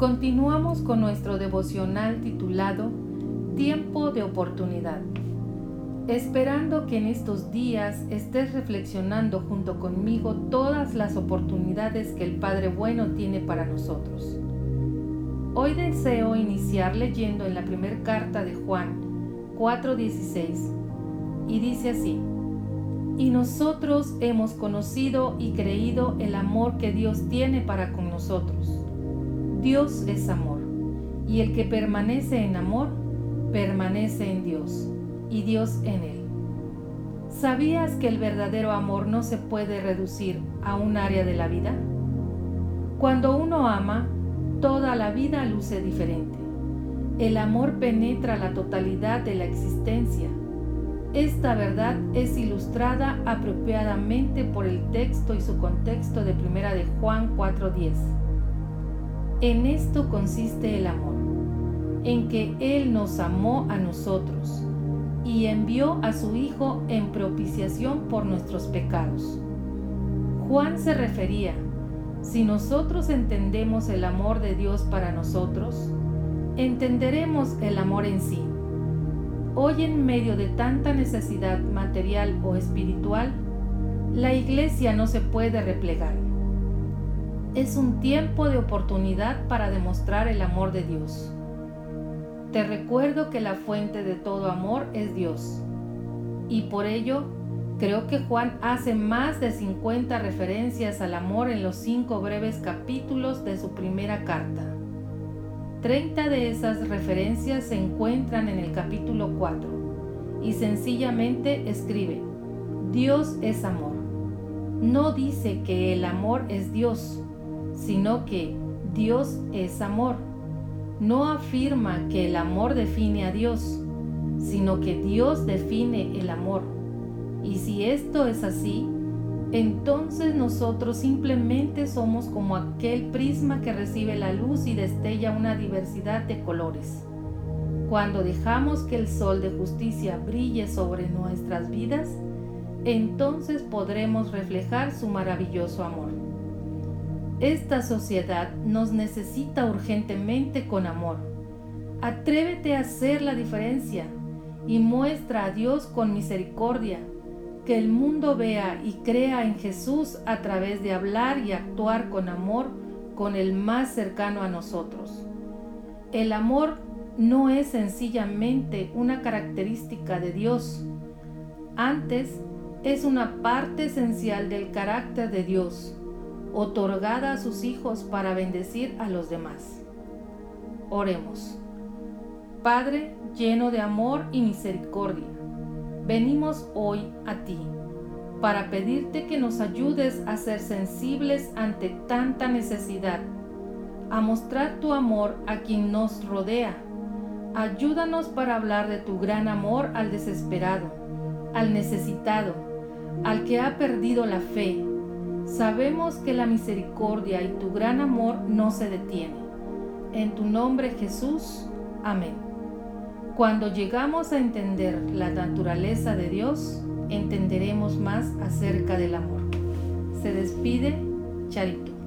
Continuamos con nuestro devocional titulado Tiempo de oportunidad, esperando que en estos días estés reflexionando junto conmigo todas las oportunidades que el Padre Bueno tiene para nosotros. Hoy deseo iniciar leyendo en la primera carta de Juan 4:16 y dice así, y nosotros hemos conocido y creído el amor que Dios tiene para con nosotros Dios es amor, y el que permanece en amor, permanece en Dios, y Dios en él. ¿Sabías que el verdadero amor no se puede reducir a un área de la vida? Cuando uno ama, toda la vida luce diferente. El amor penetra la totalidad de la existencia. Esta verdad es ilustrada apropiadamente por el texto y su contexto de Primera de Juan 4:10 en esto consiste el amor, en que Él nos amó a nosotros y envió a su Hijo en propiciación por nuestros pecados. Juan se refería, si nosotros entendemos el amor de Dios para nosotros, entenderemos el amor en sí. Hoy en medio de tanta necesidad material o espiritual, la iglesia no se puede replegar es un tiempo de oportunidad para demostrar el amor de Dios. Te recuerdo que la fuente de todo amor es Dios. Y por ello, creo que Juan hace más de 50 referencias al amor en los cinco breves capítulos de su primera carta. 30 de esas referencias se encuentran en el capítulo 4 y sencillamente escribe, Dios es amor. No dice que el amor es Dios, sino que Dios es amor. No afirma que el amor define a Dios, sino que Dios define el amor. Y si esto es así, entonces nosotros simplemente somos como aquel prisma que recibe la luz y destella una diversidad de colores. Cuando dejamos que el sol de justicia brille sobre nuestras vidas, entonces podremos reflejar su maravilloso amor. Esta sociedad nos necesita urgentemente con amor. Atrévete a hacer la diferencia y muestra a Dios con misericordia, que el mundo vea y crea en Jesús a través de hablar y actuar con amor con el más cercano a nosotros. El amor no es sencillamente una característica de Dios, antes es una parte esencial del carácter de Dios otorgada a sus hijos para bendecir a los demás. Oremos. Padre lleno de amor y misericordia, venimos hoy a ti para pedirte que nos ayudes a ser sensibles ante tanta necesidad, a mostrar tu amor a quien nos rodea. Ayúdanos para hablar de tu gran amor al desesperado, al necesitado, al que ha perdido la fe, Sabemos que la misericordia y tu gran amor no se detiene. En tu nombre Jesús, amén. Cuando llegamos a entender la naturaleza de Dios, entenderemos más acerca del amor. Se despide Charito.